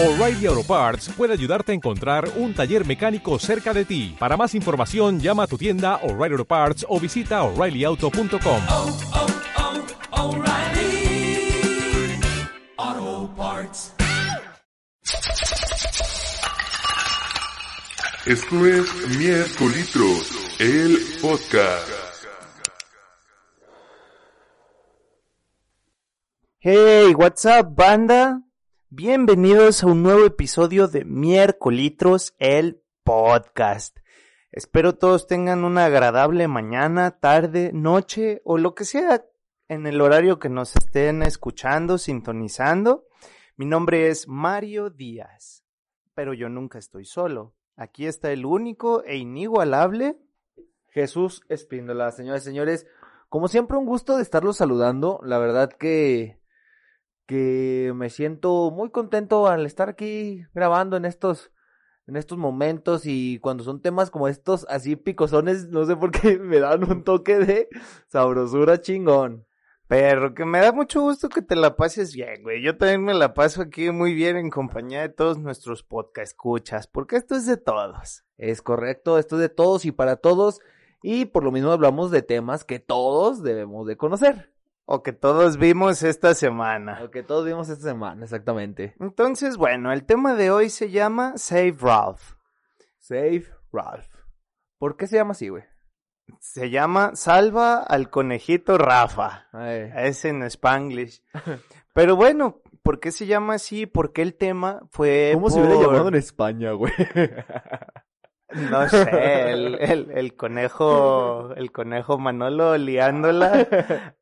O'Reilly Auto Parts puede ayudarte a encontrar un taller mecánico cerca de ti. Para más información, llama a tu tienda O'Reilly Auto Parts o visita oreillyauto.com. oh, oh, O'Reilly Auto Parts. Esto es Miércolitros, el podcast. Hey, what's up, banda? Bienvenidos a un nuevo episodio de Miércolitros, el podcast. Espero todos tengan una agradable mañana, tarde, noche o lo que sea en el horario que nos estén escuchando, sintonizando. Mi nombre es Mario Díaz, pero yo nunca estoy solo. Aquí está el único e inigualable Jesús Espíndola, señores señores. Como siempre, un gusto de estarlos saludando. La verdad que, que me siento muy contento al estar aquí grabando en estos, en estos momentos y cuando son temas como estos, así picosones, no sé por qué me dan un toque de sabrosura chingón. Pero que me da mucho gusto que te la pases bien, güey. Yo también me la paso aquí muy bien en compañía de todos nuestros podcast escuchas, porque esto es de todos. Es correcto, esto es de todos y para todos. Y por lo mismo hablamos de temas que todos debemos de conocer. O que todos vimos esta semana. Lo que todos vimos esta semana, exactamente. Entonces, bueno, el tema de hoy se llama Save Ralph. Save Ralph. ¿Por qué se llama así, güey? Se llama Salva al conejito Rafa. Ay, Es en Spanglish. Pero bueno, ¿por qué se llama así? Porque el tema fue. ¿Cómo se hubiera llamado en España, güey? No sé, el, el, el conejo, el conejo Manolo liándola.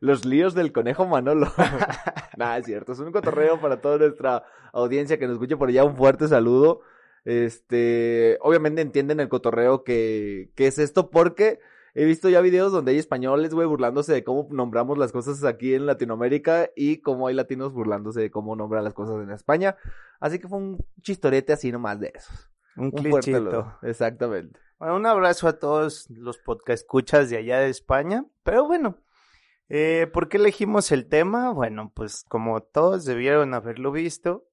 Los líos del conejo Manolo. Nada, es cierto. Es un cotorreo para toda nuestra audiencia que nos escuche por allá. Un fuerte saludo. Este, obviamente entienden el cotorreo que, que es esto porque he visto ya videos donde hay españoles, güey, burlándose de cómo nombramos las cosas aquí en Latinoamérica y cómo hay latinos burlándose de cómo nombran las cosas en España. Así que fue un chistorete así nomás de esos. Un Un clichito. Exactamente. Bueno, un abrazo a todos los podcast escuchas de allá de España. Pero bueno, eh, ¿por qué elegimos el tema? Bueno, pues como todos debieron haberlo visto,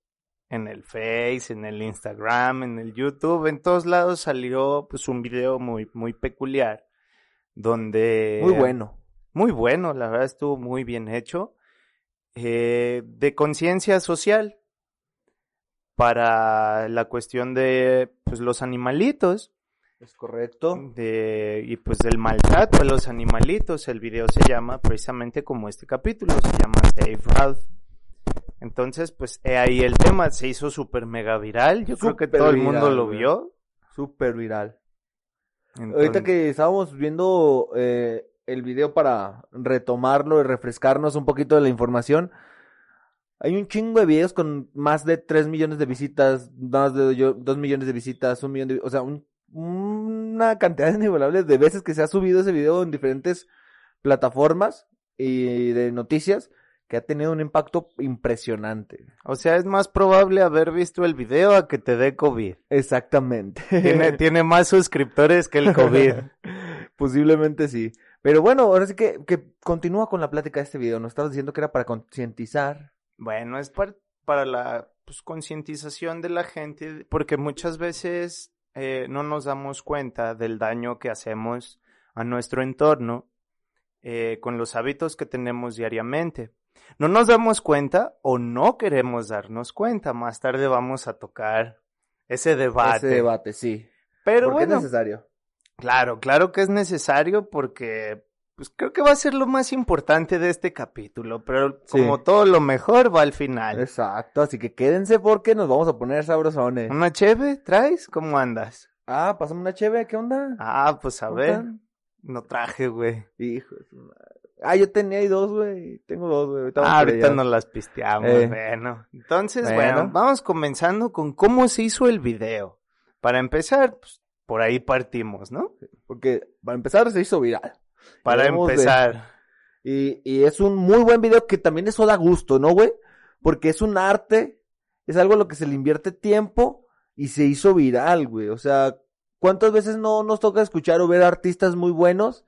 en el Face, en el Instagram, en el YouTube, en todos lados salió pues un video muy, muy peculiar. Donde... Muy bueno. Muy bueno, la verdad estuvo muy bien hecho. eh, de conciencia social para la cuestión de pues, los animalitos Es correcto. de, y pues del maltrato a los animalitos. El video se llama precisamente como este capítulo, se llama Save Ralph. Entonces, pues ahí el tema, se hizo súper mega viral. Yo creo que todo el mundo lo güey. vio. Súper viral. Entonces- Ahorita que estábamos viendo eh, el video para retomarlo y refrescarnos un poquito de la información, hay un chingo de videos con más de 3 millones de visitas, más de 2 millones de visitas, un millón de, o sea, un- una cantidad inigualable de veces que se ha subido ese video en diferentes plataformas y de noticias que ha tenido un impacto impresionante. O sea, es más probable haber visto el video a que te dé COVID. Exactamente. Tiene, tiene más suscriptores que el COVID. Posiblemente sí. Pero bueno, ahora sí que, que continúa con la plática de este video. Nos estabas diciendo que era para concientizar. Bueno, es par- para la pues, concientización de la gente, porque muchas veces eh, no nos damos cuenta del daño que hacemos a nuestro entorno eh, con los hábitos que tenemos diariamente. No nos damos cuenta o no queremos darnos cuenta. Más tarde vamos a tocar ese debate. Ese debate, sí. Pero Porque bueno, es necesario. Claro, claro que es necesario porque pues creo que va a ser lo más importante de este capítulo, pero Sí. como todo lo mejor va al final. Exacto, así que quédense porque nos vamos a poner sabrosones. ¿Una cheve traes? ¿Cómo andas? Ah, pásame una cheve, ¿qué onda? Ah, pues a ¿Cómo ver. No traje, güey. Hijo de madre. Ah, yo tenía ahí dos, güey. Tengo dos, güey. Ahorita Ah, ahorita nos las pisteamos, Eh. bueno. Entonces, Bueno. bueno, vamos comenzando con cómo se hizo el video. Para empezar, pues, por ahí partimos, ¿no? Porque para empezar se hizo viral. Para de- empezar. Y, y es un muy buen video que también eso da gusto, ¿no, güey? Porque es un arte, es algo a lo que se le invierte tiempo y se hizo viral, güey. O sea, ¿cuántas veces no nos toca escuchar o ver artistas muy buenos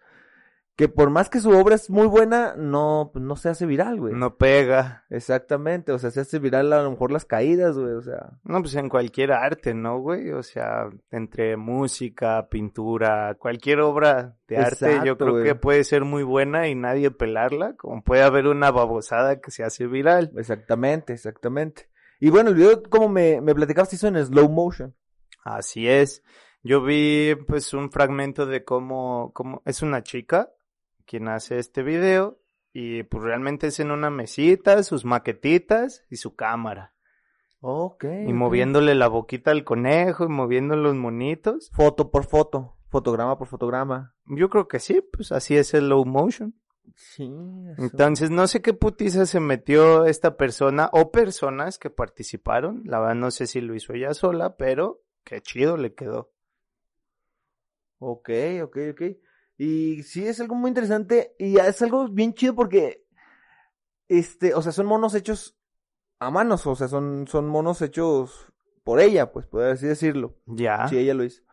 que por más que su obra es muy buena, no, no se hace viral, güey. No pega. Exactamente, o sea, se hace viral a lo mejor las caídas, güey, o sea. No, pues en cualquier arte, ¿no, güey? O sea, entre música, pintura, cualquier obra de arte, yo creo güey. que puede ser muy buena y nadie pelarla, como puede haber una babosada que se hace viral. Exactamente, exactamente. Y bueno, el video, como me, me platicabas, hizo en slow motion. Así es. Yo vi, pues, un fragmento de cómo, cómo, es una chica quien hace este video y pues realmente es en una mesita, sus maquetitas y su cámara. Ok. Y moviéndole la boquita al conejo y moviendo los monitos. Foto por foto, fotograma por fotograma. Yo creo que sí, pues así es el low motion. Sí. Entonces, no sé qué putiza se metió esta persona o personas que participaron. La verdad, no sé si lo hizo ella sola, pero qué chido le quedó. Ok, ok, ok. Y sí, es algo muy interesante y es algo bien chido porque, este, o sea, son monos hechos a manos, o sea, son, son monos hechos por ella, pues, por así decirlo. Ya. Sí, ella lo hizo.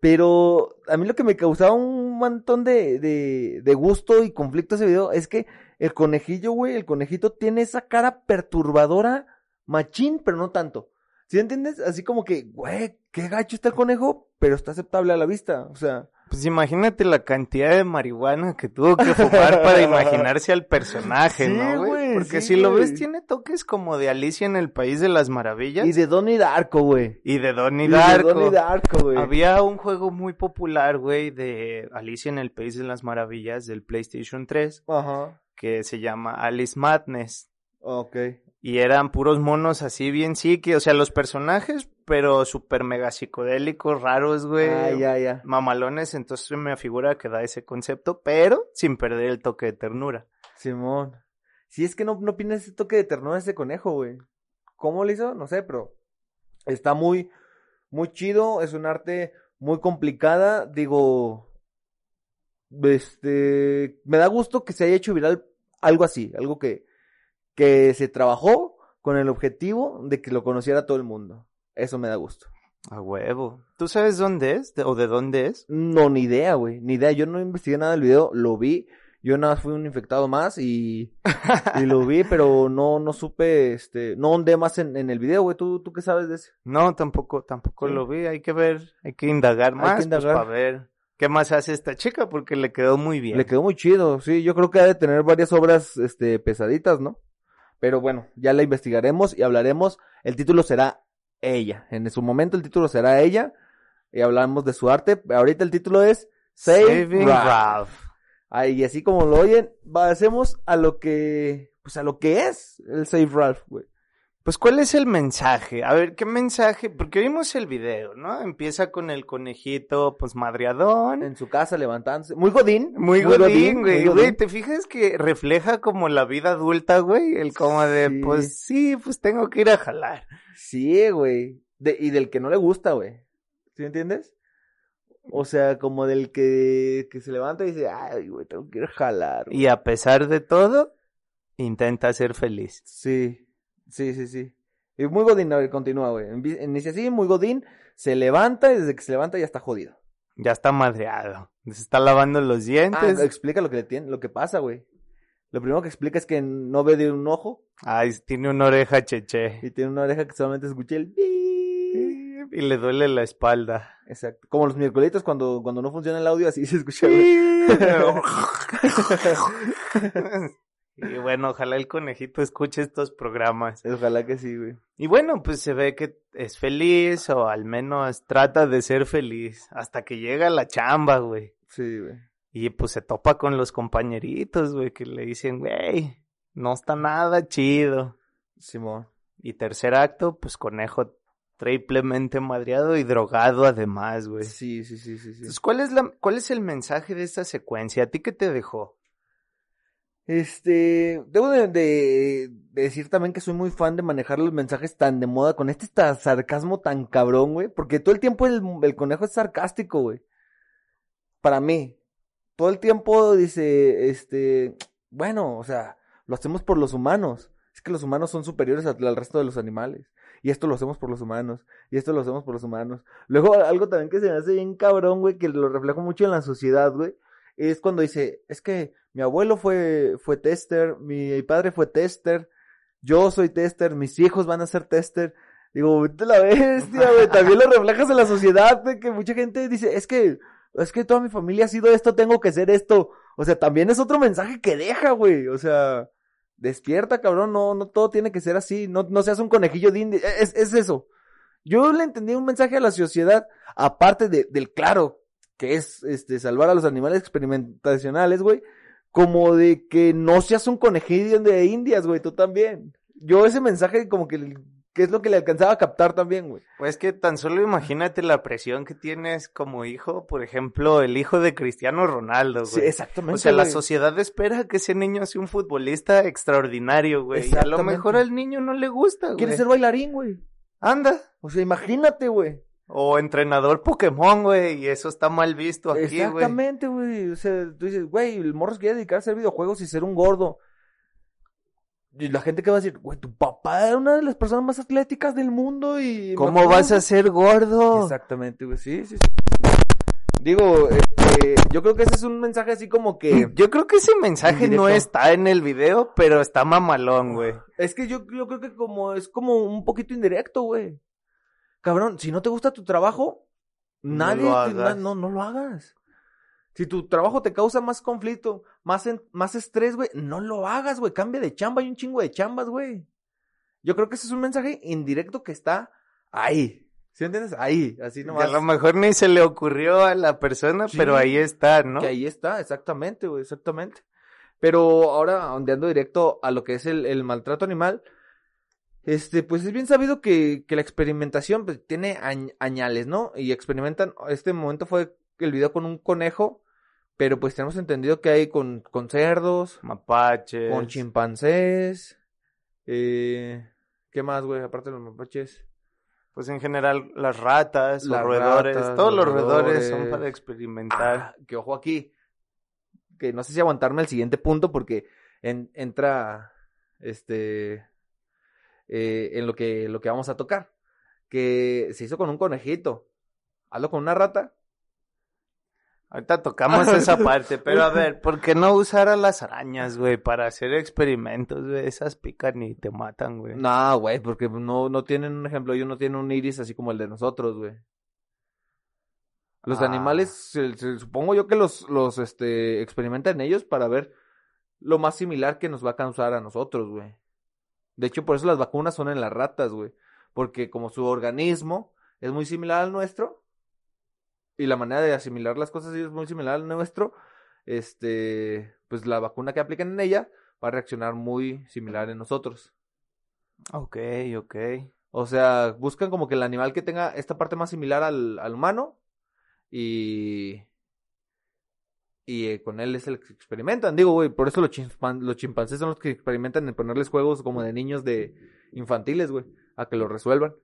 Pero a mí lo que me causaba un montón de, de, de gusto y conflicto ese video es que el conejillo, güey, el conejito tiene esa cara perturbadora, machín, pero no tanto. ¿Sí entiendes? Así como que, güey, qué gacho está el conejo, pero está aceptable a la vista. O sea, Pues imagínate la cantidad de marihuana que tuvo que fumar para imaginarse al personaje, Sí, ¿no, güey? Porque sí, si lo ves, tiene toques como de Alicia en el País de las Maravillas y de Donnie Darko, güey. y de Donnie Y de Darko. Donnie Darko, güey. Había un juego muy popular, güey, de Alicia en el País de las Maravillas del PlayStation 3 Ajá. que se llama Alice Madness. Ok. Y eran puros monos así bien psique, o sea, los personajes, pero súper mega psicodélicos, raros, güey. Ah, ya, ya. Mamalones, entonces me figura que da ese concepto, pero sin perder el toque de ternura. Simón. Si es que no, no opinas ese toque de ternura ese conejo, güey. ¿Cómo lo hizo? No sé, pero está muy, muy chido. Es un arte muy complicada. Digo, este, me da gusto que se haya hecho viral algo así, algo que, que se trabajó con el objetivo de que lo conociera todo el mundo. Eso me da gusto. A huevo. ¿Tú sabes dónde es? ¿De- ¿O de dónde es? No, ni idea, güey, ni idea. Yo no investigué nada del video, lo vi. Yo nada más fui un infectado más y, y lo vi, pero no, no supe, este, no ondé más en, en el video, güey. ¿Tú, ¿Tú qué sabes de ese? No, tampoco, tampoco Sí. lo vi. Hay que ver, hay que indagar que más, indagar. para ver qué más hace esta chica, porque le quedó muy bien. Le quedó muy chido, sí. Yo creo que ha de tener varias obras, este, pesaditas, ¿no? Pero bueno, ya la investigaremos y hablaremos. El título será ella. En su momento el título será ella. Y hablamos de su arte. Ahorita el título es Save Saving Ralph. Ralph. Ah, y así como lo oyen, pasemos a lo que, pues a lo que es el Save Ralph, güey. Pues, ¿cuál es el mensaje? A ver, ¿qué mensaje? Porque vimos el video, ¿no? Empieza con el conejito, pues, madreadón. En su casa levantándose. Muy godín. Muy godín, güey. muy Güey, ¿te fijas que refleja como la vida adulta, güey? El como de, Sí. pues, sí, pues tengo que ir a jalar. Sí, güey. De, y del que no le gusta, güey. ¿Sí me entiendes? O sea, como del que, que se levanta y dice, ay, güey, tengo que ir a jalar. güey". Y a pesar de todo, intenta ser feliz. Sí, sí, sí, sí. Y muy godín, a ver, continúa, güey. Inicia así, muy godín, se levanta y desde que se levanta ya está jodido. Ya está madreado. Se está lavando los Ah, dientes. explica lo que le tiene, lo que pasa, güey. Lo primero que explica es que no ve de un ojo Ay, tiene una oreja cheche. y tiene una oreja que solamente escucha el. Y le duele la espalda. Exacto. Como los miércolitos cuando, cuando no funciona el audio, así se escucha. y bueno, ojalá el conejito escuche estos programas. Ojalá que sí, güey. Y bueno, pues se ve que es feliz o al menos trata de ser feliz hasta que llega la chamba, güey. Sí, güey. Y pues se topa con los compañeritos, güey, que le dicen, güey, no está nada chido. Simón. Y tercer acto, pues conejo triplemente madreado y drogado además, güey. Sí, sí, sí, sí, sí. Entonces, ¿cuál es, la, ¿cuál es el mensaje de esta secuencia? ¿A ti qué te dejó? Este, debo de, de- de decir también que soy muy fan de manejar los mensajes tan de moda con este sarcasmo tan cabrón, güey, porque todo el tiempo el, el conejo es sarcástico, güey. Para mí, todo el tiempo dice, este, bueno, o sea, lo hacemos por los humanos. Es que los humanos son superiores al, al resto de los animales. Y esto lo hacemos por los humanos. Y esto lo hacemos por los humanos. Luego, algo también que se me hace bien cabrón, güey, que lo reflejo mucho en la sociedad, güey, es cuando dice, es que mi abuelo fue, fue tester, mi padre fue tester, yo soy tester, mis hijos van a ser tester. Digo, vete la bestia, güey. También lo reflejas en la sociedad, de que mucha gente dice, es que, es que toda mi familia ha sido esto, tengo que ser esto. O sea, también es otro mensaje que deja, güey. O sea, despierta, cabrón, no, no todo tiene que ser así. No, no seas un conejillo de India. Es, es eso. Yo le entendí un mensaje a la sociedad, aparte de, del claro, que es este salvar a los animales experimentacionales, güey, como de que no seas un conejillo de indias, güey, tú también. Yo ese mensaje como que, que es lo que le alcanzaba a captar también, güey. Pues que tan solo imagínate la presión que tienes como hijo, por ejemplo, el hijo de Cristiano Ronaldo, güey. Sí, exactamente. O sea, la sociedad espera que ese niño sea un futbolista extraordinario, güey. Y a lo mejor al niño no le gusta, güey. Quiere ser bailarín, güey. Anda. O sea, imagínate, güey. O entrenador Pokémon, güey, y eso está mal visto aquí, güey. Exactamente, güey. O sea, tú dices, güey, el morro se quiere dedicar a hacer videojuegos y ser un gordo. Y la gente que va a decir, güey, tu papá era una de las personas más atléticas del mundo y... ¿Cómo vas a ser gordo? Exactamente, güey, sí, sí, sí. Digo, este, yo creo que ese es un mensaje así como que... Yo creo que ese mensaje no está en el video, pero está mamalón, güey. Es que yo, yo creo que como es como un poquito indirecto, güey. Cabrón, si no te gusta tu trabajo, No nadie, lo te- hagas. na- no, no lo hagas. Si tu trabajo te causa más conflicto, más, en- más estrés, güey, no lo hagas, güey. Cambia de chamba, hay un chingo de chambas, güey. Yo creo que ese es un mensaje indirecto que está ahí. ¿Sí entiendes? Ahí, así Y nomás. a lo mejor ni se le ocurrió a la persona, Sí. pero ahí está, ¿no? Que ahí está, exactamente, güey, exactamente. Pero ahora, ondeando directo a lo que es el, el maltrato animal, este, pues es bien sabido que, que la experimentación pues, tiene añ- añales, ¿no? Y experimentan, este momento fue el video con un conejo, pero pues tenemos entendido que hay con, con cerdos, Mapaches. con chimpancés, eh, ¿qué más, güey? Aparte de los mapaches. Pues en general, las ratas, Las los roedores, ratas, todos los roedores son para experimentar. Ah, que ojo aquí. Que no sé si aguantarme el siguiente punto porque en- entra este eh, en lo que, lo que vamos a tocar. Que se hizo con un conejito. Hazlo con una rata. Ahorita tocamos esa parte, pero a ver, ¿por qué no usar a las arañas, güey, para hacer experimentos, güey? Esas pican y te matan, güey. No, güey, porque no, no tienen un ejemplo, ellos no tienen un iris así como el de nosotros, güey. Los Ah. animales, se- se- supongo yo que los, los este, experimentan ellos para ver lo más similar que nos va a causar a nosotros, güey. De hecho, por eso las vacunas son en las ratas, güey. Porque como su organismo es muy similar al nuestro, y la manera de asimilar las cosas es muy similar al nuestro, este, pues la vacuna que aplican en ella va a reaccionar muy similar en nosotros. Ok, ok. O sea, buscan como que el animal que tenga esta parte más similar al, al humano y y eh, con él es el que experimentan. Digo, güey, por eso los, chimpan- los chimpancés son los que experimentan en ponerles juegos como de niños de infantiles, güey, a que lo resuelvan.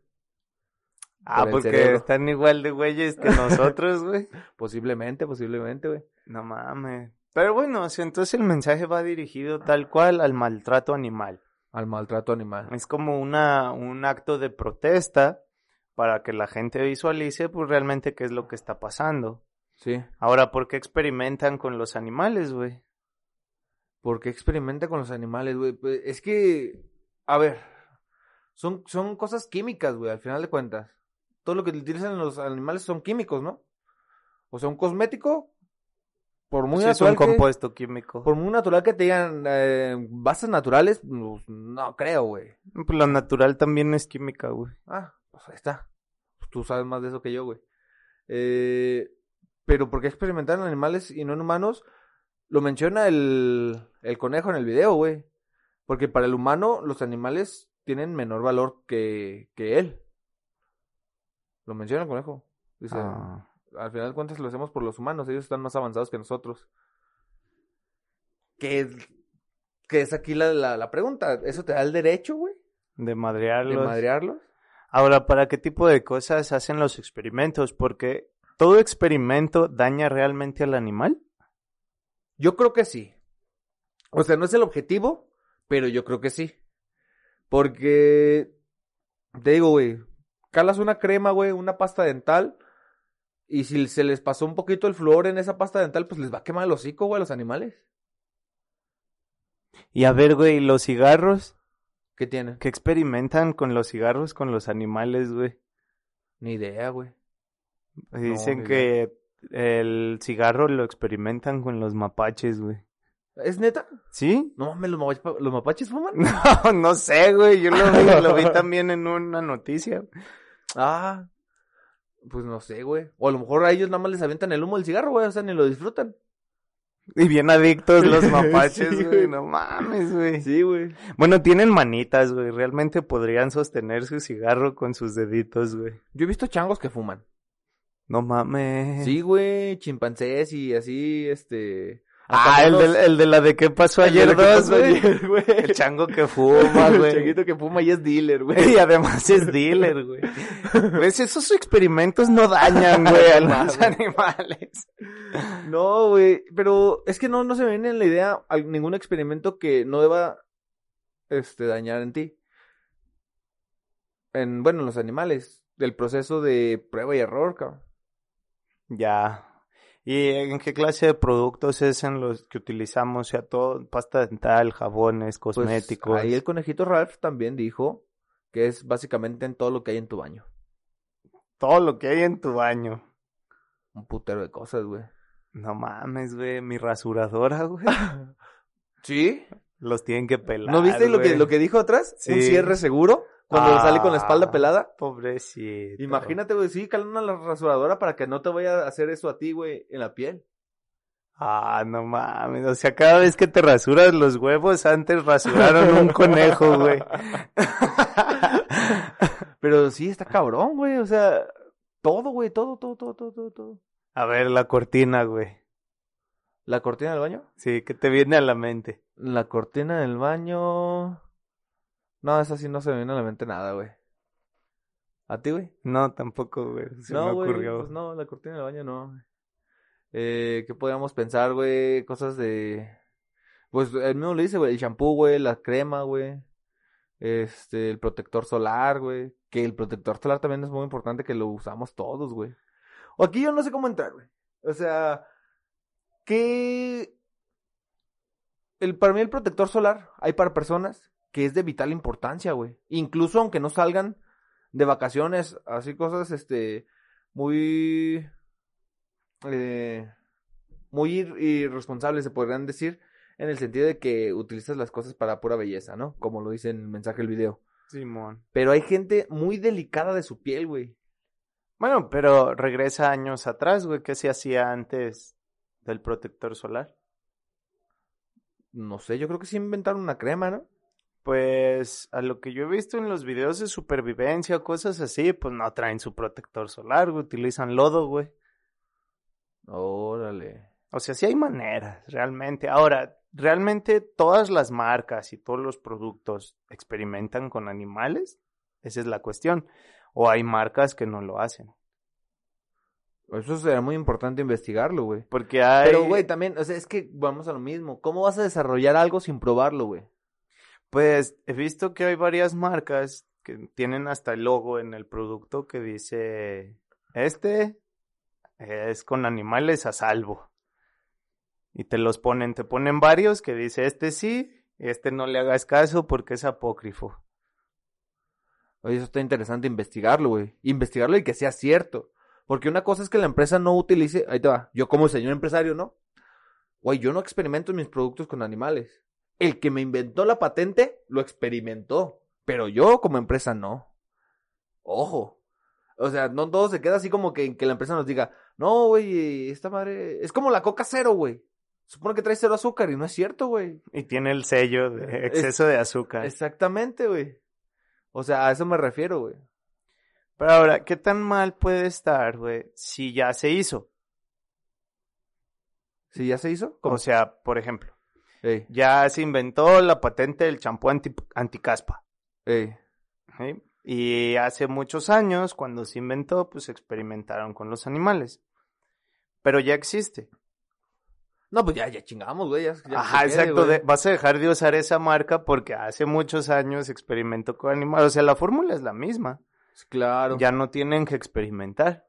Ah, Por porque están igual de güeyes que nosotros, güey. Posiblemente, posiblemente, güey. No mames. Pero bueno, entonces el mensaje va dirigido tal cual al maltrato animal. Al maltrato animal. Es como una, un acto de protesta para que la gente visualice pues realmente qué es lo que está pasando. Sí. Ahora, ¿por qué experimentan con los animales, güey? ¿Por qué experimenta con los animales, güey? Pues, es que, a ver, son, son cosas químicas, güey, al final de cuentas. Todo lo que utilizan los animales son químicos, ¿no? O sea, un cosmético, por muy Sí, es un natural que, compuesto químico. por muy natural que te digan eh, bases naturales, pues, no creo, güey. Pues lo natural también es química, güey. Ah, pues ahí está. Pues tú sabes más de eso que yo, güey. Eh, pero ¿por qué experimentar en animales y no en humanos? Lo menciona el, el conejo en el video, güey. Porque para el humano los animales tienen menor valor que, que él. Lo menciona el conejo. Dice, Ah. al final de cuentas lo hacemos por los humanos, ellos están más avanzados que nosotros. ¿Qué es, qué es aquí la, la, la pregunta? ¿Eso te da el derecho, güey? De ¿De madrearlos. madrearlos? Ahora, ¿para qué tipo de cosas hacen los experimentos? Porque todo experimento daña realmente al animal. Yo creo que sí. O sea, no es el objetivo, pero yo creo que sí. Porque, te digo, güey, calas una crema, güey, una pasta dental, Y si se les pasó un poquito el flúor en esa pasta dental, pues les va a quemar el hocico, güey, a los animales. Y a ver, güey, los cigarros. ¿Qué tienen? ¿Qué experimentan con los cigarros con los animales, güey? Ni idea, güey. Dicen que el cigarro lo experimentan con los mapaches, güey. ¿Es neta? ¿Sí? No mames, ¿los mapaches, los mapaches fuman? No, no sé, güey. Yo lo vi, lo vi también en una noticia. Ah, pues no sé, güey. O a lo mejor a ellos nada más les avientan el humo del cigarro, güey, o sea, ni lo disfrutan. Y bien adictos los mapaches, Sí, güey. No mames, güey. Sí, güey. Bueno, tienen manitas, güey. Realmente podrían sostener su cigarro con sus deditos, güey. Yo he visto changos que fuman. No mames. Sí, güey, chimpancés y así, este... Ah, el de, el de la de qué pasó el ayer dos, güey. El chango que fuma, El güey. changuito que fuma y es dealer, güey. Y además es dealer, güey. ¿Ves? Esos experimentos no dañan, güey, a los animales. No, güey, pero es que no, no se me viene en la idea ningún experimento que no deba este, dañar en ti. En, bueno, en los animales. Del proceso de prueba y error, cabrón. Ya. ¿Y en qué clase de productos es en los que utilizamos? O sea, todo, pasta dental, jabones, Pues, cosméticos. ahí el conejito Ralph también dijo que es básicamente en todo lo que hay en tu baño. Todo lo que hay en tu baño. Un putero de cosas, güey. No mames, güey, mi rasuradora, güey. ¿Sí? Los tienen que pelar. ¿No viste lo que, lo que dijo atrás? Un Sí. cierre seguro. Cuando Ah. sale con la espalda pelada. Pobrecito. Imagínate, güey, sí, calen una rasuradora para que no te vaya a hacer eso a ti, güey, en la piel. Ah, no mames. O sea, cada vez que te rasuras los huevos, antes rasuraron un conejo, güey. Pero sí, está cabrón, güey, o sea, todo, güey, todo, todo, todo, todo, todo, todo. A ver, la cortina, güey. ¿La cortina del baño? Sí, ¿qué te viene a la mente? La cortina del baño... No, esa sí no se me viene a la mente nada, güey. ¿A ti, güey? No, tampoco, güey. Se no, me güey, ocurrió. pues no, la cortina del baño no. Eh, ¿qué podríamos pensar, güey? Cosas de... Pues el mismo lo dice, güey, el shampoo, güey, la crema, güey. Este, el protector solar, güey. Que el protector solar también es muy importante que lo usamos todos, güey. O aquí yo no sé cómo entrar, güey. O sea, que... El, para mí el protector solar hay para personas que es de vital importancia, güey. Incluso aunque no salgan de vacaciones, así cosas, este, muy, eh, muy ir- irresponsables se podrían decir, en el sentido de que utilizas las cosas para pura belleza, ¿no? Como lo dice en el mensaje del video. Simón. Pero hay gente muy delicada de su piel, güey. Bueno, pero regresa años atrás, güey. ¿Qué se hacía antes del protector solar? No sé, yo creo que sí inventaron una crema, ¿no? Pues a lo que yo he visto en los videos de supervivencia o cosas así, pues no traen su protector solar, güey. Utilizan lodo, güey. Órale. O sea, sí hay maneras, realmente. Ahora, ¿realmente todas las marcas y todos los productos experimentan con animales? Esa es la cuestión. O hay marcas que no lo hacen. Eso sería muy importante investigarlo, güey. Porque hay... Pero, güey, también, o sea, es que vamos a lo mismo. ¿Cómo vas a desarrollar algo sin probarlo, güey? Pues he visto que hay varias marcas que tienen hasta el logo en el producto que dice, este es con animales a salvo. Y te los ponen, te ponen varios que dice, este sí, este no le hagas caso porque es apócrifo. Oye, eso está interesante investigarlo, güey. Investigarlo y que sea cierto. Porque una cosa es que la empresa no utilice. Ahí te va. Yo, como señor empresario, ¿no? Güey, yo no experimento mis productos con animales. El que me inventó la patente lo experimentó. Pero yo, como empresa, no. Ojo. O sea, no todo se queda así como que, que la empresa nos diga, no, güey, esta madre. Es como la coca cero, güey. Supone que trae cero azúcar y no es cierto, güey. Y tiene el sello de exceso de azúcar. Exactamente, güey. O sea, a eso me refiero, güey. Pero ahora, ¿qué tan mal puede estar, güey, si ya se hizo? ¿Sí ya se hizo? ¿Cómo? O sea, por ejemplo, Ey, ya se inventó la patente del champú anti anticaspa. ey. ¿sí? Y hace muchos años, cuando se inventó, pues experimentaron con los animales. Pero ya existe. No, pues ya, ya chingamos, güey. ya- ya que Ajá, quede, exacto. güey. de- vas a dejar de usar esa marca porque hace muchos años experimentó con animales. O sea, la fórmula es la misma. Claro, Ya no tienen que experimentar.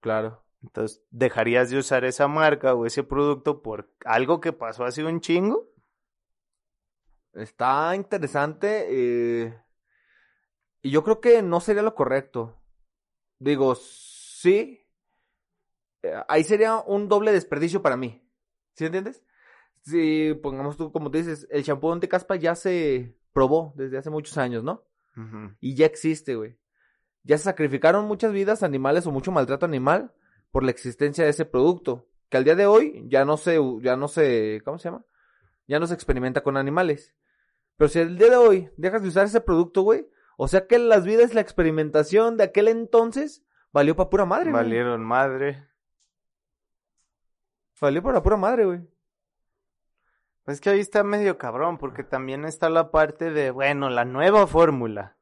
claro. Entonces, ¿dejarías de usar esa marca o ese producto por algo que pasó hace un chingo? Está interesante. eh, y yo creo que no sería lo correcto. Digo, sí. eh, ahí sería un doble desperdicio para mí. ¿Sí entiendes? Si pongamos tú, como tú dices, el champú anticaspa ya se probó desde hace muchos años, ¿no? Y ya existe, güey. Ya se sacrificaron muchas vidas animales o mucho maltrato animal por la existencia de ese producto. Que al día de hoy ya no se, ya no se, ¿cómo se llama? Ya no se experimenta con animales. Pero si al día de hoy dejas de usar ese producto, güey, o sea que las vidas, la experimentación de aquel entonces valió para pura madre, güey. Valieron madre. Valió para pura madre, güey. Es que ahí está medio cabrón, porque también está la parte de, bueno, la nueva fórmula.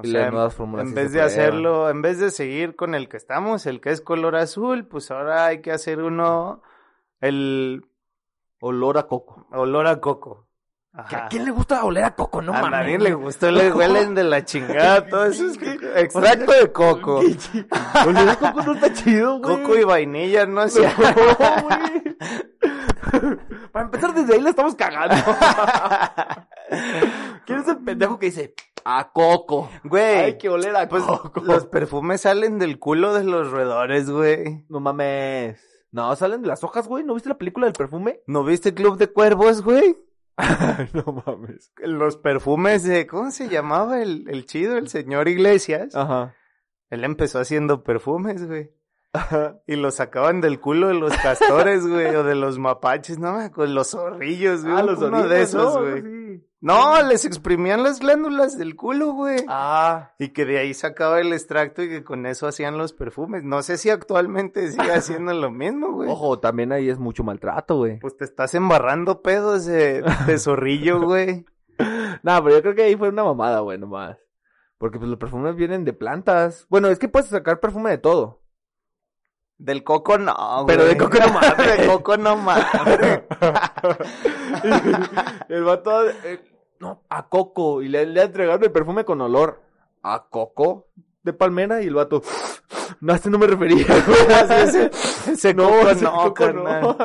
O Y sea, las nuevas fórmulas en vez de hacerlo, en vez de seguir con el que estamos, el que es color azul, pues ahora hay que hacer uno, el Olor a coco. olor a coco. ¿Que ¿A quién le gusta oler a coco? No a mames. nadie le gustó, le huelen de la chingada, todo eso es extracto de coco. Oler a coco no está chido, güey. Coco y vainilla, no sé. No, güey. Para empezar, desde ahí la estamos cagando. ¿Quién es el pendejo que dice a coco? Güey, Hay que oler a pues coco. los perfumes salen del culo de los roedores, güey. No mames. No, salen de las hojas, güey. ¿No viste la película del perfume? ¿No viste Club de Cuervos, güey? no mames. Los perfumes de, ¿cómo se llamaba el, el chido? El señor Iglesias. Ajá. Él empezó haciendo perfumes, güey. Y los sacaban del culo de los castores, güey, o de los mapaches, ¿no? Con los zorrillos, güey. Ah, los uno orillos, de esos, ¿no? güey. Sí. No, les exprimían las glándulas del culo, güey. Ah. Y que de ahí sacaba el extracto y que con eso hacían los perfumes. No sé si actualmente sigue haciendo lo mismo, güey. Ojo, también ahí es mucho maltrato, güey. Pues te estás embarrando pedos de, de zorrillo, güey. No, pero yo creo que ahí fue una mamada, güey, nomás. Porque pues los perfumes vienen de plantas. Bueno, es que puedes sacar perfume de todo. Del coco no, güey. Pero de coco no mames. de coco no mames. el vato, eh, no, a coco. Y le, le entregaron el perfume con olor a coco de palmera. Y el vato, no, a este no me refería. ese, ese coco ese no, coco carnal.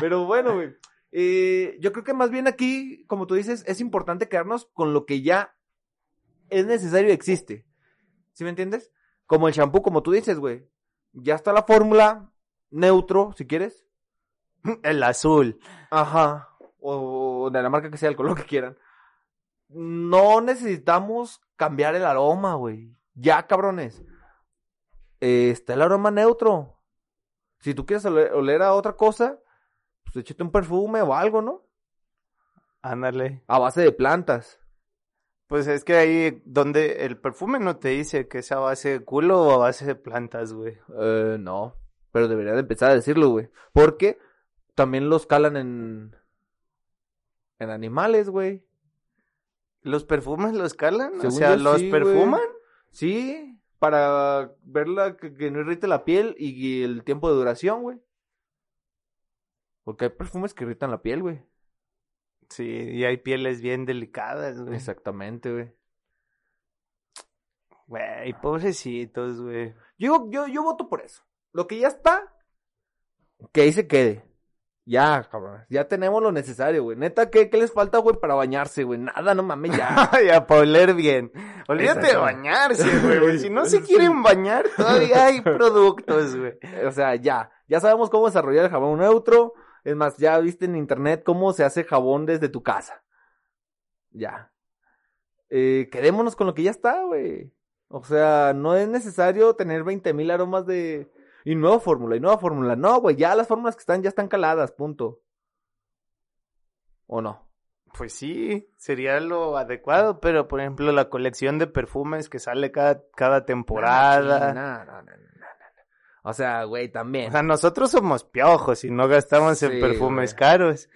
Pero bueno, güey. Eh, yo creo que más bien aquí, como tú dices, es importante quedarnos con lo que ya es necesario y existe. ¿Sí me entiendes? Como el shampoo, como tú dices, güey. Ya está la fórmula neutro, si quieres. El azul. Ajá. O de la marca que sea, el color que quieran. No necesitamos cambiar el aroma, güey. Ya, cabrones. Eh, está el aroma neutro. Si tú quieres oler, oler a otra cosa, pues échate un perfume o algo, ¿no? Ándale. A base de plantas. Pues es que ahí donde el perfume no te dice que es a base de culo o a base de plantas, güey. Eh, no. Pero debería de empezar a decirlo, güey. Porque también los calan en. En animales, güey. ¿Los perfumes los calan? o sea, yo ¿los sí, güey. perfuman? Sí, para verla que, que no irrite la piel y, y el tiempo de duración, güey. Porque hay perfumes que irritan la piel, güey. Sí, y hay pieles bien delicadas, güey. Exactamente, güey. Güey, pobrecitos, güey. Yo, yo, yo voto por eso. Lo que ya está, que ahí se quede. Ya, cabrón. Ya tenemos lo necesario, güey. Neta, ¿qué, qué les falta, güey, para bañarse, güey? Nada, no mames, ya. ya, para oler bien. Olvídate de bañarse, güey. Si no se quieren bañar, todavía hay productos, güey. o sea, ya. Ya sabemos cómo desarrollar el jabón neutro. Es más, ya viste en internet cómo se hace jabón desde tu casa. Ya. Eh, quedémonos con lo que ya está, güey. O sea, no es necesario tener 20 mil aromas de... Y nueva fórmula, y nueva fórmula. No, güey, ya las fórmulas que están ya están caladas, punto. ¿O no? Pues sí, sería lo adecuado, pero por ejemplo la colección de perfumes que sale cada, cada temporada. No, no, no, no. O sea, güey, también. O sea, nosotros somos piojos y no gastamos en perfumes güey. caros.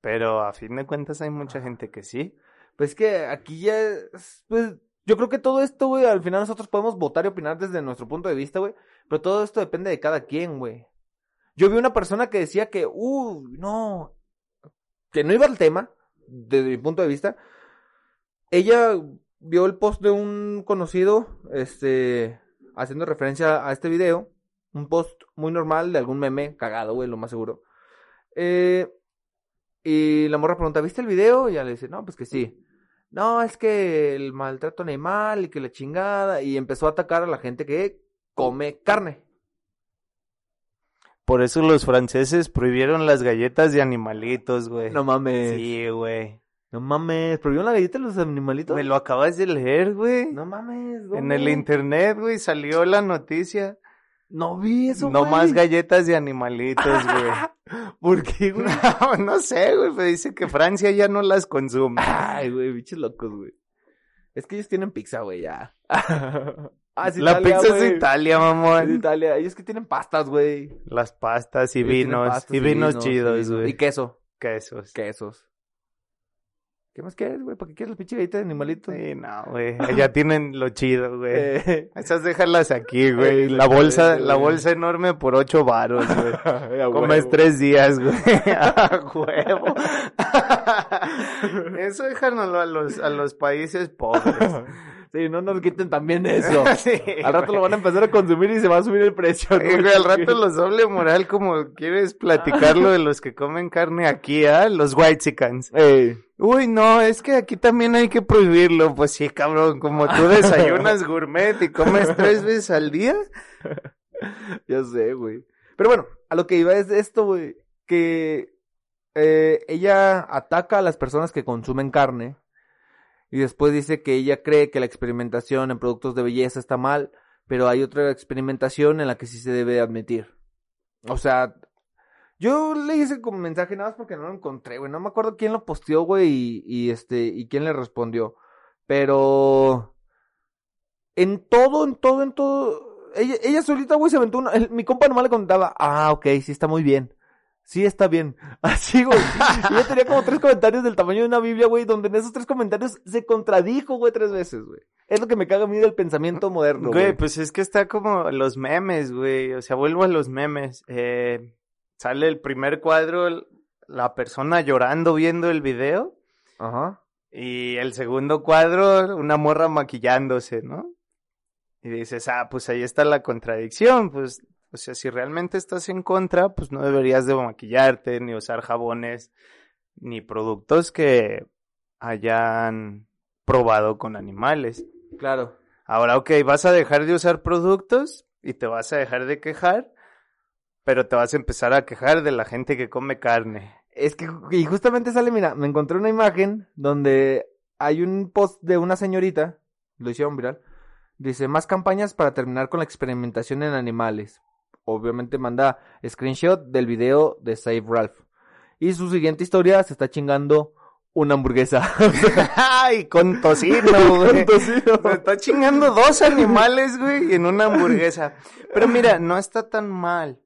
Pero a fin de cuentas hay mucha gente que sí. Pues que aquí ya es, pues, yo creo que todo esto, güey, al final nosotros podemos votar y opinar desde nuestro punto de vista, güey, pero todo esto depende de cada quien, güey. Yo vi una persona que decía que, uh, no, que no iba al tema, desde mi punto de vista. Ella vio el post de un conocido, este, haciendo referencia a este video, un post muy normal de algún meme cagado, güey, lo más seguro. Eh, y la morra pregunta, ¿viste el video? Y ella le dice, no, pues que sí. No, es que el maltrato animal y que la chingada. Y empezó a atacar a la gente que come carne. Por eso los franceses prohibieron las galletas de animalitos, güey. No mames. Sí, güey. No mames. ¿Prohibieron la galleta de los animalitos? Me lo acabas de leer, güey. No mames. En ¿dónde? el internet, güey, salió la noticia. No vi eso, no güey. más galletas de animalitos, güey. ¿Por qué, güey? no, no sé, güey, pero dice que Francia ya no las consume. Ay, güey, bichos locos, güey. Es que ellos tienen pizza, güey, ya. ah, es la Italia, pizza güey. es Italia, Es mamón. Italia. Ellos que tienen pastas, güey. Las pastas y Ellos vinos. pastas Y vinos chidos, güey. Y queso. quesos. Quesos. ¿Qué más quieres, güey? ¿Para qué quieres la pinche galleta de animalito? Sí, no, güey. Allá tienen lo chido, güey. Eh, Esas déjalas aquí, güey. Eh, La bolsa, la bolsa enorme por ocho varos, güey. Comes huevo. tres días, güey. A huevo. Eso déjanoslo a los, a los países pobres. Sí, no nos quiten también eso. Sí, Al rato lo van a empezar a consumir y se va a subir el precio. ¿no? Güey, al rato los doble moral como quieres platicarlo de los que comen carne aquí, ¿ah? Los white chickens. Ey. Uy, no, es que aquí también hay que prohibirlo. Pues sí, cabrón, como tú desayunas gourmet y comes tres veces al día. Ya sé, güey. Pero bueno, a lo que iba es esto, güey. Que eh, ella ataca a las personas que consumen carne. Y después dice que ella cree que la experimentación en productos de belleza está mal. Pero hay otra experimentación en la que sí se debe admitir. O sea, yo leí ese mensaje nada más porque no lo encontré, güey. No me acuerdo quién lo posteó, güey, y, este, y quién le respondió. Pero en todo, en todo, en todo. Ella, solita, güey, se aventó una. mi compa nomás le contaba, ah, ok, sí está muy bien. Sí está bien. Así, güey. Y yo tenía como tres comentarios del tamaño de una Biblia, güey, donde en esos tres comentarios se contradijo, güey, tres veces, güey. Es lo que me caga a mí del pensamiento moderno, Güey, güey. pues es que está como los memes, güey. O sea, vuelvo a los memes. Eh, sale el primer cuadro, la persona llorando viendo el video. Ajá. Y el segundo cuadro, una morra maquillándose, ¿no? Y dices, ah, pues ahí está la contradicción, pues, o sea, si realmente estás en contra, pues no deberías de maquillarte, ni usar jabones, ni productos que hayan probado con animales. Claro. Ahora, ok, vas a dejar de usar productos y te vas a dejar de quejar, pero te vas a empezar a quejar de la gente que come carne. Es que, y justamente sale, mira, me encontré una imagen donde hay un post de una señorita, lo hicieron viral, dice, más campañas para terminar con la experimentación en animales. Obviamente manda screenshot del video de Save Ralph. Y su siguiente historia se está chingando una hamburguesa. ¡Ay, con tocino, güey! Se está chingando dos animales, güey, en una hamburguesa. Pero mira, no está tan mal.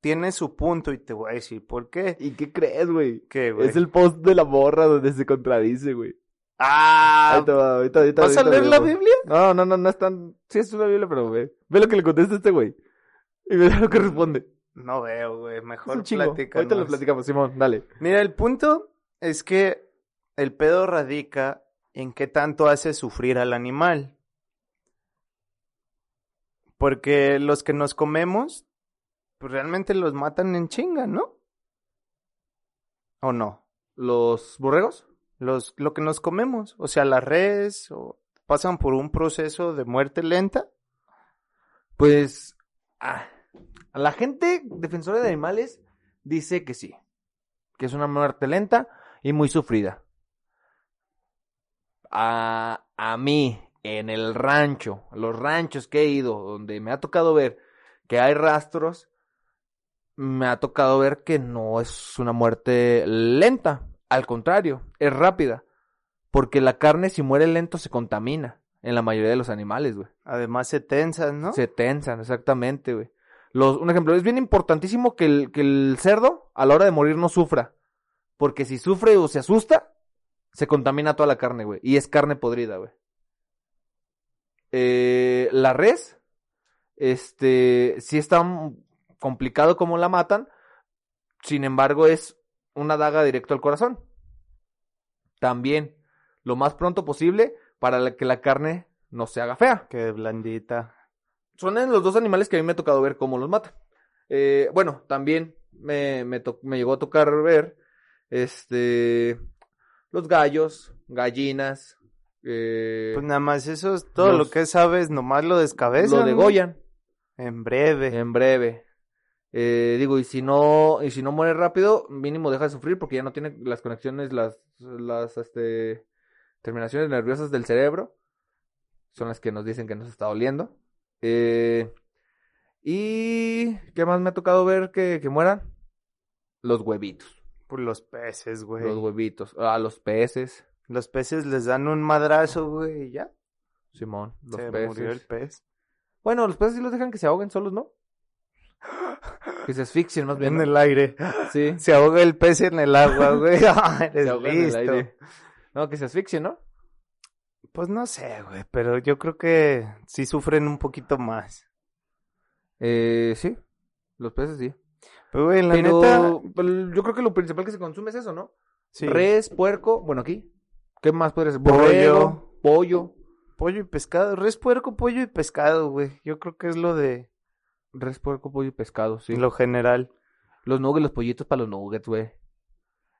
Tiene su punto y te voy a decir por qué. ¿Y qué crees, güey? ¿Qué, güey? Es el post de la morra donde se contradice, güey. Ah, Ahí te va, ahorita, ahorita, ¿vas a leer la. Biblia? No, no, no, no es tan... Sí, es una Biblia, pero ve. Ve lo que le contesta este güey. Y ve lo que responde. No veo, güey. Mejor platícanos. Ahorita lo platicamos, Simón, dale. Mira, el punto es que el pedo radica en qué tanto hace sufrir al animal. Porque los que nos comemos, pues realmente los matan en chinga, ¿no? ¿O no? ¿Los borregos? Los, lo que nos comemos, o sea, las redes, o pasan por un proceso de muerte lenta. Pues... ah, la gente defensora de animales dice que sí. Que es una muerte lenta y muy sufrida. A, a mí, en el rancho, los ranchos que he ido, donde me ha tocado ver que hay rastros, me ha tocado ver que no es una muerte lenta. Al contrario, es rápida. Porque la carne, si muere lento, se contamina. En la mayoría de los animales, güey. Además se tensan, ¿no? Se tensan, exactamente, güey. Un ejemplo, es bien importantísimo que el, cerdo a la hora de morir no sufra. Porque si sufre o se asusta, se contamina toda la carne, güey. Y es carne podrida, güey. Eh, la res, este, sí está complicado cómo la matan. Sin embargo, es una daga directo al corazón. También, lo más pronto posible para que la carne no se haga fea. Qué blandita. Son en los dos animales que a mí me ha tocado ver cómo los matan. Eh, bueno, también me, me, to- me llegó a tocar ver este los gallos, gallinas, eh, Pues nada más eso es todo los- lo que sabes, nomás lo descabezan. lo degollan En breve. en breve. Eh, digo, y si no, y si no muere rápido, mínimo deja de sufrir porque ya no tiene las conexiones, las, las, este, terminaciones nerviosas del cerebro. Son las que nos dicen que nos está doliendo. Eh, y, ¿qué más me ha tocado ver que, que mueran? Los huevitos. Pues los peces, güey. Los huevitos. Ah, los peces. Los peces les dan un madrazo, güey, y ya. Simón, los Se peces. murió el pez. Bueno, los peces sí los dejan que se ahoguen solos, ¿no? Que se asfixien más bien. En el aire. Sí. Se ahoga el pez en el agua, güey. Ah, Eres Se ahogan en el aire. No, que se asfixien, ¿no? Pues no sé, güey, pero yo creo que sí sufren un poquito más. Eh, sí. Los peces sí. Pero, güey, la Pero neta, pero yo creo que lo principal que se consume es eso, ¿no? sí. Res, puerco, bueno, aquí. ¿Qué más podría ser? Pollo. Borrego, pollo. Pollo y pescado. Res, puerco, pollo y pescado, güey. Yo creo que es lo de Res, puerco, pollo y pescado, sí. lo general. Los nuggets, los pollitos para los nuggets, güey.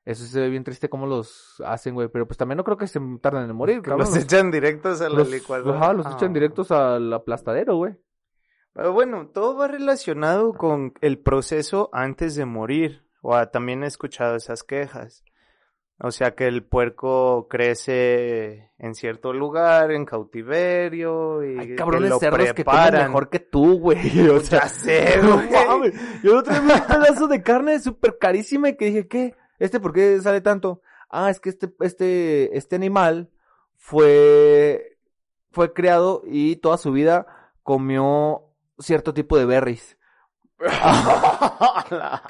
Eso sí se ve bien triste cómo los hacen, güey. Pero pues también no creo que se tarden en morir, Que cabrón. los echan directos a la Los- licuadora. Ajá, los echan Ah. directos al aplastadero, güey. Pero bueno, todo va relacionado con el proceso antes de morir. O también he escuchado esas quejas. O sea que el puerco crece en cierto lugar, en cautiverio, y Hay que cabrones lo cerdos que comen preparan. mejor que tú, güey. O sea, Ya sé, güey. Yo no tenía un pedazo de carne súper carísima y que dije, ¿qué? ¿Este por qué sale tanto? Ah, es que este, este, este animal fue, fue creado y toda su vida comió cierto tipo de berries. a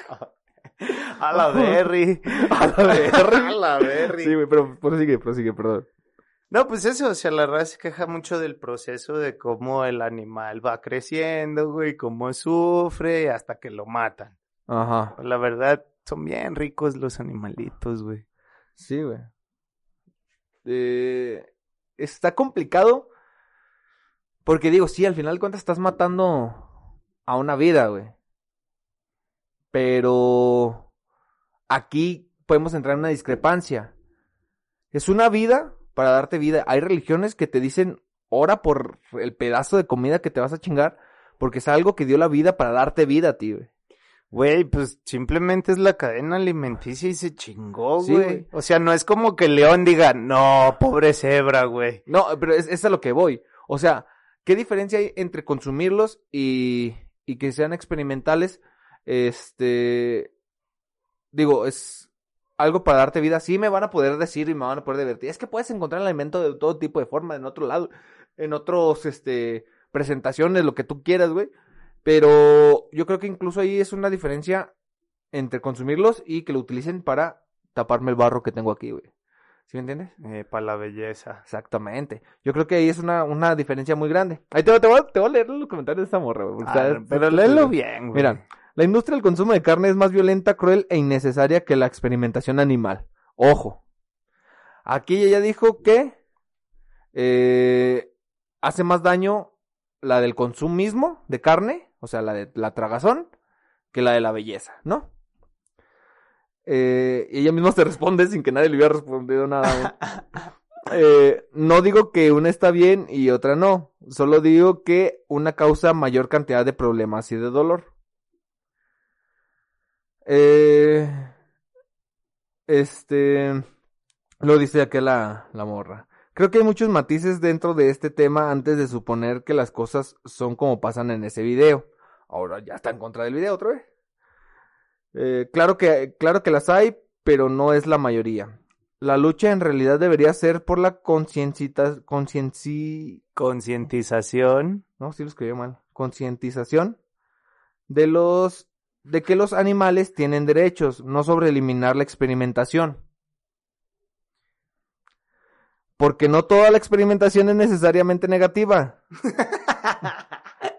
la, berry. A la berry. A la berry. Sí, güey, pero prosigue, prosigue, perdón. No, pues eso, o sea, la raza se queja mucho del proceso de cómo el animal va creciendo, güey, cómo sufre hasta que lo matan. Ajá. La verdad, son bien ricos los animalitos, güey. Sí, güey. Eh, está complicado. Porque digo, sí, al final de cuentas estás matando a una vida, güey. Pero aquí podemos entrar en una discrepancia. Es una vida para darte vida. Hay religiones que te dicen, ora por el pedazo de comida que te vas a chingar, porque es algo que dio la vida para darte vida a ti, güey. Güey, pues simplemente es la cadena alimenticia y se chingó, Sí, güey. güey. O sea, no es como que el león diga, no, pobre cebra, güey. No, pero es, es a lo que voy. O sea, ¿qué diferencia hay entre consumirlos y, y que sean experimentales? Este, digo, es algo para darte vida. Sí me van a poder decir y me van a poder divertir. Es que puedes encontrar el alimento de todo tipo de forma en otro lado, en otros, este, presentaciones, lo que tú quieras, güey. Pero yo creo que incluso ahí es una diferencia entre consumirlos y que lo utilicen para taparme el barro que tengo aquí, güey. ¿Sí me entiendes? Eh, para la belleza. Exactamente. Yo creo que ahí es una, una diferencia muy grande. Ahí te, voy- te, voy, a- te voy a leer los comentarios de esta morra, güey. Ah, pero léelo bien, güey. Mira, la industria del consumo de carne es más violenta, cruel e innecesaria que la experimentación animal. Ojo. Aquí ella dijo que eh, hace más daño la del consumismo de carne, o sea, la de la tragazón, que la de la belleza, ¿no? Eh, y ella misma se responde sin que nadie le hubiera respondido nada. Eh, no digo que una está bien y otra no. Solo digo que una causa mayor cantidad de problemas y de dolor. Eh, este. Lo dice aquí la, la morra. Creo que hay muchos matices dentro de este tema antes de suponer que las cosas son como pasan en ese video. Ahora ya está en contra del video otra vez. Eh, claro que, claro que las hay, pero no es la mayoría. La lucha en realidad debería ser por la conciencita, concienci, Concientización. no, sí lo escribió mal, concientización de los, de que los animales tienen derechos, no sobre eliminar la experimentación. Porque no toda la experimentación es necesariamente negativa.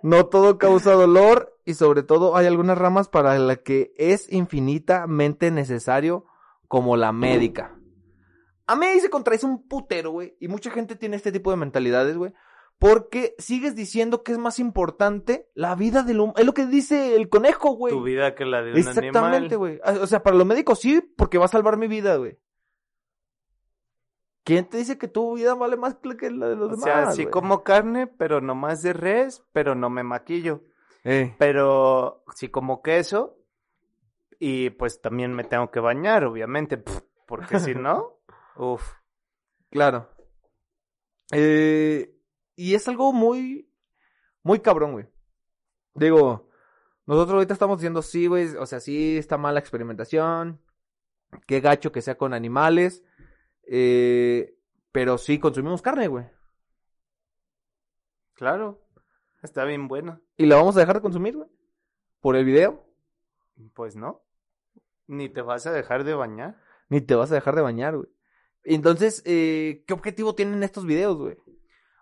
No todo causa dolor y sobre todo hay algunas ramas para las que es infinitamente necesario, como la médica. A mí ahí se contradice un putero, güey. Y mucha gente tiene este tipo de mentalidades, güey. Porque sigues diciendo que es más importante la vida del humano. Es lo que dice el conejo, güey. Tu vida que la de un Exactamente, animal. güey. Ah, O sea, para los médicos sí, porque va a salvar mi vida, güey. ¿Quién te dice que tu vida vale más que la de los O demás? sea, sí güey? como carne, pero no más de res, pero no me maquillo. Eh, Pero sí como queso y pues también me tengo que bañar, obviamente, porque si no, uff. claro. Eh, y es algo muy, muy cabrón, güey. Digo, nosotros ahorita estamos diciendo sí, güey. O sea, sí está mala experimentación. Qué gacho que sea con animales. Eh, pero sí consumimos carne, güey. Claro, está bien bueno. Y la vamos a dejar de consumir, güey. Por el video. Pues no, ni te vas a dejar de bañar. Ni te vas a dejar de bañar, güey. Entonces, eh, ¿qué objetivo tienen estos videos, güey?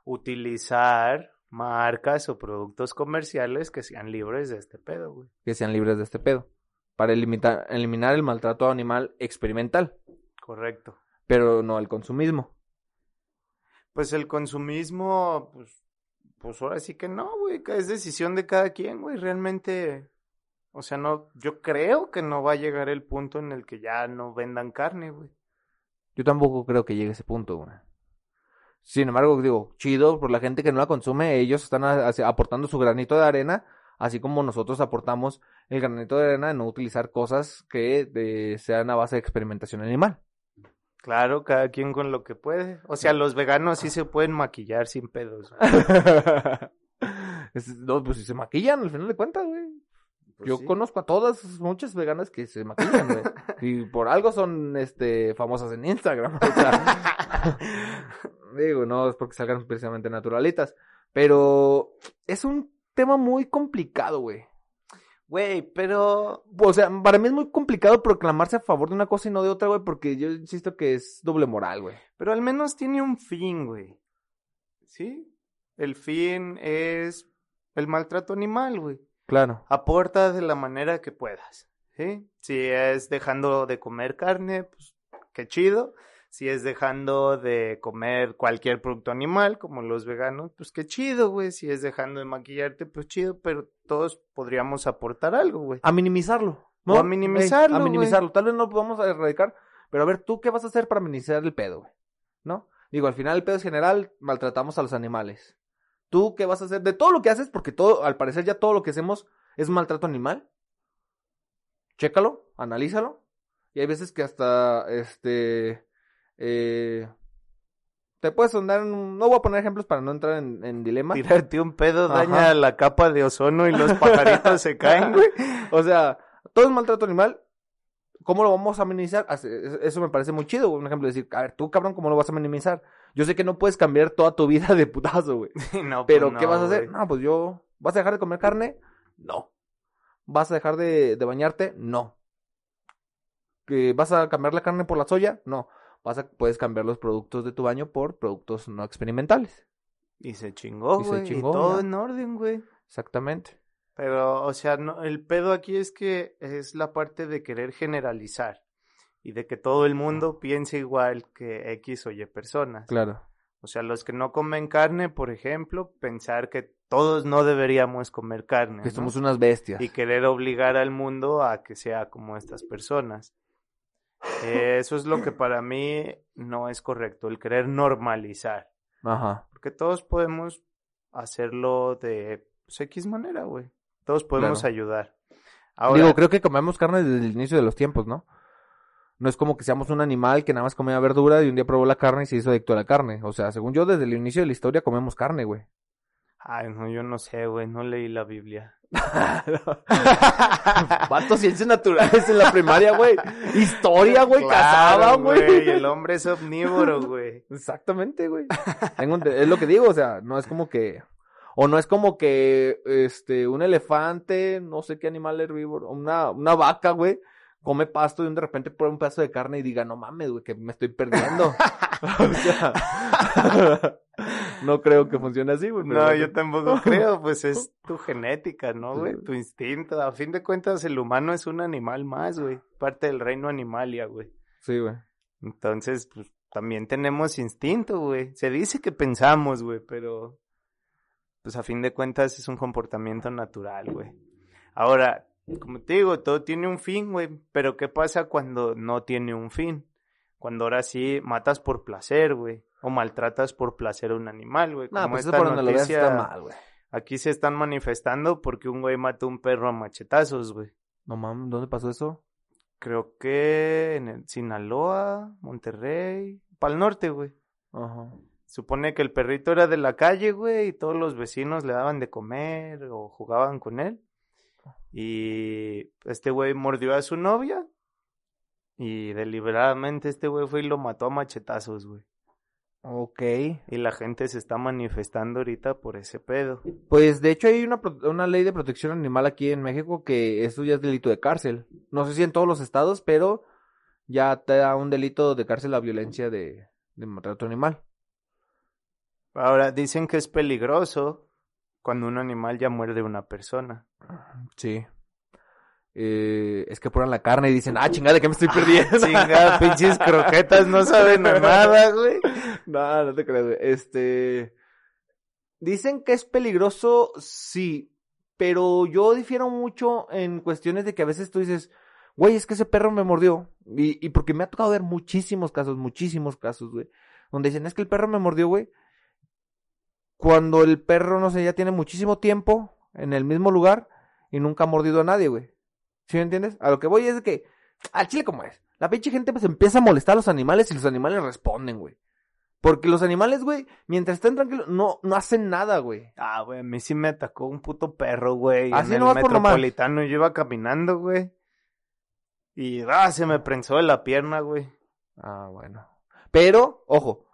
Utilizar marcas o productos comerciales que sean libres de este pedo, güey. Que sean libres de este pedo. Para eliminar, eliminar el maltrato animal experimental. Correcto. Pero no el consumismo. Pues el consumismo, pues, pues ahora sí que no, güey, es decisión de cada quien, güey, realmente, o sea, no, yo creo que no va a llegar el punto en el que ya no vendan carne, güey. Yo tampoco creo que llegue a ese punto, güey. Sin embargo, digo, chido por la gente que no la consume, ellos están a- aportando su granito de arena, así como nosotros aportamos el granito de arena de no utilizar cosas que eh, sean a base de experimentación animal. Claro, cada quien con lo que puede. O sea, los veganos sí se pueden maquillar sin pedos. no, pues si se maquillan al final de cuentas, güey. Pues Yo sí. conozco a todas, muchas veganas que se maquillan, güey. y por algo son, este, famosas en Instagram. O sea, digo, no es porque salgan precisamente naturalitas. Pero es un tema muy complicado, güey. Güey, pero O sea, para mí es muy complicado proclamarse a favor de una cosa y no de otra, güey, porque yo insisto que es doble moral, güey. Pero al menos tiene un fin, güey. ¿Sí? El fin es el maltrato animal, güey. Claro. Aporta de la manera que puedas. ¿Sí? Si es dejando de comer carne, pues qué chido. Si es dejando de comer cualquier producto animal, como los veganos, pues qué chido, güey. Si es dejando de maquillarte, pues chido, pero todos podríamos aportar algo, güey. A minimizarlo. O a minimizarlo, a minimizarlo. Tal vez no lo podamos erradicar, pero a ver, ¿tú qué vas a hacer para minimizar el pedo, güey? ¿No? Digo, al final el pedo es general, maltratamos a los animales. ¿Tú qué vas a hacer? De todo lo que haces, porque todo, al parecer ya todo lo que hacemos es maltrato animal. Chécalo, analízalo. Y hay veces que hasta, este, eh, te puedes andar en un- No voy a poner ejemplos para no entrar en, en dilema. Tirarte un pedo Ajá. daña la capa de ozono y los pajaritos se caen, güey. O sea, todo es maltrato animal. ¿Cómo lo vamos a minimizar? Eso me parece muy chido, güey. Un ejemplo de decir, a ver, tú, cabrón, ¿cómo lo vas a minimizar? Yo sé que no puedes cambiar toda tu vida de putazo, güey. No, pues Pero, ¿qué vas a hacer? güey. No, pues yo... ¿Vas a dejar de comer carne? No. ¿Vas a dejar de, de bañarte? No. ¿Que ¿Vas a cambiar la carne por la soya? No. Vas a, puedes cambiar los productos de tu baño por productos no experimentales. Y se chingó, Y se güey. Y, chingó, todo ya. en orden, güey. Exactamente. Pero, o sea, no, el pedo aquí es que es la parte de querer generalizar. Y de que todo el mundo piense igual que X o Y personas. Claro. O sea, los que no comen carne, por ejemplo, pensar que todos no deberíamos comer carne. Que ¿no? somos unas bestias. y querer obligar al mundo a que sea como estas personas. Eh, Eso es lo que para mí no es correcto, el querer normalizar. Ajá. Porque todos podemos hacerlo de pues, X manera, güey. Todos podemos Claro. ayudar. Ahora, Digo, creo que comemos carne desde el inicio de los tiempos, ¿no? No es como que seamos un animal que nada más comía verdura y un día probó la carne y se hizo adicto a la carne. O sea, según yo, desde el inicio de la historia comemos carne, güey. Ay, no, yo no sé, güey, no leí la Biblia. Vato, ciencias naturales en la primaria, güey. Historia, güey, Claro, cazaba, güey. El hombre es omnívoro, güey. Exactamente, güey. Es lo que digo, o sea, no es como que... O no es como que, este, un elefante, no sé qué animal herbívoro, una, una vaca, güey, come pasto y de repente prueba un pedazo de carne y diga, no mames, güey, que me estoy perdiendo. o sea, no creo que funcione así, güey. No, yo tampoco creo, pues es tu genética, ¿no, güey? Tu instinto. A fin de cuentas, el humano es un animal más, güey. Parte del reino animalia, güey. Sí, güey. Entonces, pues también tenemos instinto, güey. Se dice que pensamos, güey, pero pues a fin de cuentas es un comportamiento natural, güey. Ahora, como te digo, todo tiene un fin, güey, pero ¿qué pasa cuando no tiene un fin? Cuando ahora sí matas por placer, güey, o maltratas por placer a un animal, güey. No, como pues eso por donde lo veas noticia- está mal, güey. Aquí se están manifestando porque un güey mató a un perro a machetazos, güey. No mames, ¿dónde pasó eso? Creo que en el Sinaloa, Monterrey, para el norte, güey. Ajá. Supone que el perrito era de la calle, güey, y todos los vecinos le daban de comer o jugaban con él. Y este güey mordió a su novia y deliberadamente este güey fue y lo mató a machetazos, güey. Ok. Y la gente se está manifestando ahorita por ese pedo. Pues de hecho hay una, ley de protección animal aquí en México que eso ya es delito de cárcel. No sé si en todos los estados, pero ya te da un delito de cárcel la violencia de, de maltrato animal. Ahora dicen que es peligroso cuando un animal ya muerde a una persona. Sí. Eh, es que ponen la carne y dicen, ah, chingada, ¿de qué me estoy perdiendo? Chinga, pinches croquetas no saben a nada, güey. No, no te creas, güey. Este. Dicen que es peligroso, sí. Pero yo difiero mucho en cuestiones de que a veces tú dices, güey, es que ese perro me mordió. Y, y porque me ha tocado ver muchísimos casos, muchísimos casos, güey. Donde dicen, es que el perro me mordió, güey. Cuando el perro, no sé, ya tiene muchísimo tiempo en el mismo lugar y nunca ha mordido a nadie, güey. ¿Sí me entiendes? A lo que voy es de que, al chile como es. La pinche gente pues empieza a molestar a los animales y los animales responden, güey. Porque los animales, güey, mientras estén tranquilos, no, no hacen nada, güey. Ah, güey, a mí sí me atacó un puto perro, güey. Así en nomás el por nomás. metropolitano yo iba caminando, güey. Y ah, se me prensó de la pierna, güey. Ah, bueno. Pero, ojo,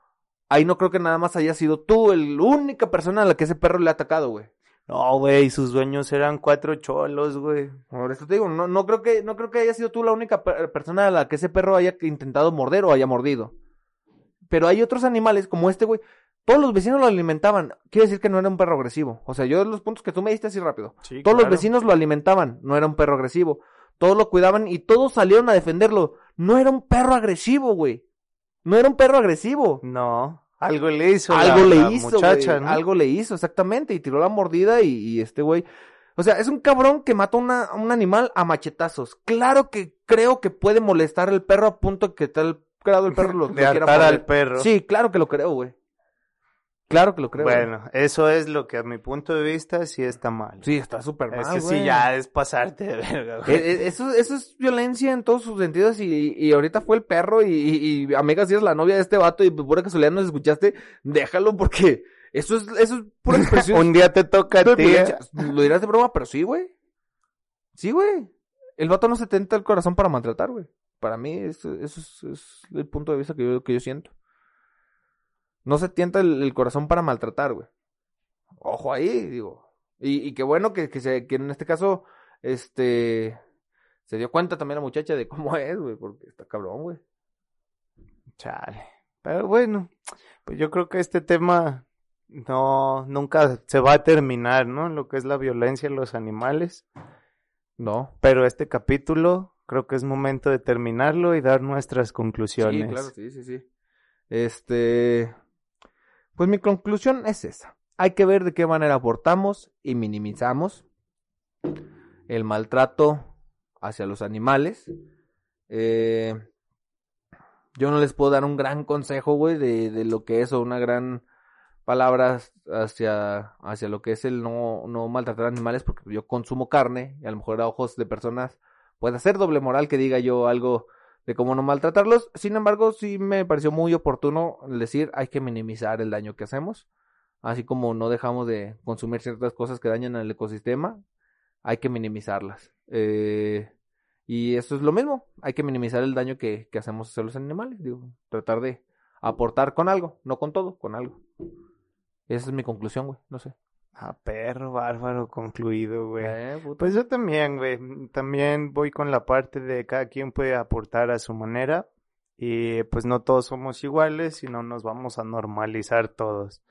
ahí no creo que nada más haya sido tú el única persona a la que ese perro le ha atacado, güey. No, güey, sus dueños eran cuatro cholos, güey. Por eso te digo, no, no creo que, no creo que haya sido tú la única per- persona a la que ese perro haya intentado morder o haya mordido. Pero hay otros animales como este, güey. Todos los vecinos lo alimentaban. Quiere decir que no era un perro agresivo. O sea, yo los puntos que tú me diste así rápido. Sí, Todos los vecinos lo alimentaban, no era un perro agresivo. Todos lo cuidaban y todos salieron a defenderlo. No era un perro agresivo, güey. No era un perro agresivo. No, algo le hizo Algo la, le la hizo, muchacha. Algo le hizo, exactamente. Y tiró la mordida y, y este güey. O sea, es un cabrón que mata una, a un animal a machetazos. Claro que creo que puede molestar al perro a punto que tal grado el perro lo, lo De quiera hartar morder. al perro. Sí, claro que lo creo, güey. Claro que lo creo. güey. Bueno, eso es lo que a mi punto de vista sí está mal. Sí, está súper mal, es que güey. sí, ya es pasarte de verga, güey. Eh, eh, Eso, eso es violencia en todos sus sentidos y, y ahorita fue el perro y, y, y amiga, si eres la novia de este vato y por pura casualidad nos escuchaste, déjalo porque eso es, eso es pura expresión. Un día te toca a ti. violencia. Lo dirás de broma, pero sí, güey. Sí, güey. El vato no se tenta el corazón para maltratar, güey. Para mí eso, eso es, es el punto de vista que yo, que yo siento. No se tienta el, el corazón para maltratar, güey. Ojo ahí, digo. Y, y qué bueno que, que, se, que en este caso, este, se dio cuenta también la muchacha de cómo es, güey, porque está cabrón, güey. Chale. Pero bueno, pues yo creo que este tema no, nunca se va a terminar, ¿no? Lo que es la violencia en los animales. No. Pero este capítulo creo que es momento de terminarlo y dar nuestras conclusiones. Sí, claro, sí, sí, sí. Este, pues mi conclusión es esa. Hay que ver de qué manera aportamos y minimizamos el maltrato hacia los animales. Eh, yo no les puedo dar un gran consejo, güey, de, de lo que es o una gran palabra hacia, hacia lo que es el no, no maltratar animales, porque yo consumo carne y a lo mejor a ojos de personas puede ser doble moral que diga yo algo de cómo no maltratarlos. Sin embargo, sí me pareció muy oportuno decir hay que minimizar el daño que hacemos. Así como no dejamos de consumir ciertas cosas que dañan al ecosistema, hay que minimizarlas. Eh, y eso es lo mismo, hay que minimizar el daño que, que hacemos a los animales. Digo, tratar de aportar con algo, no con todo, con algo. Esa es mi conclusión, güey, no sé. Ah, perro bárbaro concluido, güey. Eh. Pues yo también, güey. También voy con la parte de cada quien puede aportar a su manera. Y pues no todos somos iguales y no nos vamos a normalizar todos.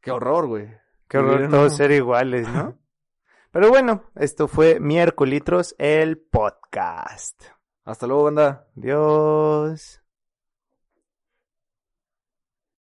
Qué horror, güey. Qué horror todos ser iguales, ¿no? Pero bueno, esto fue Miércolitros, el podcast. Hasta luego, banda. Adiós.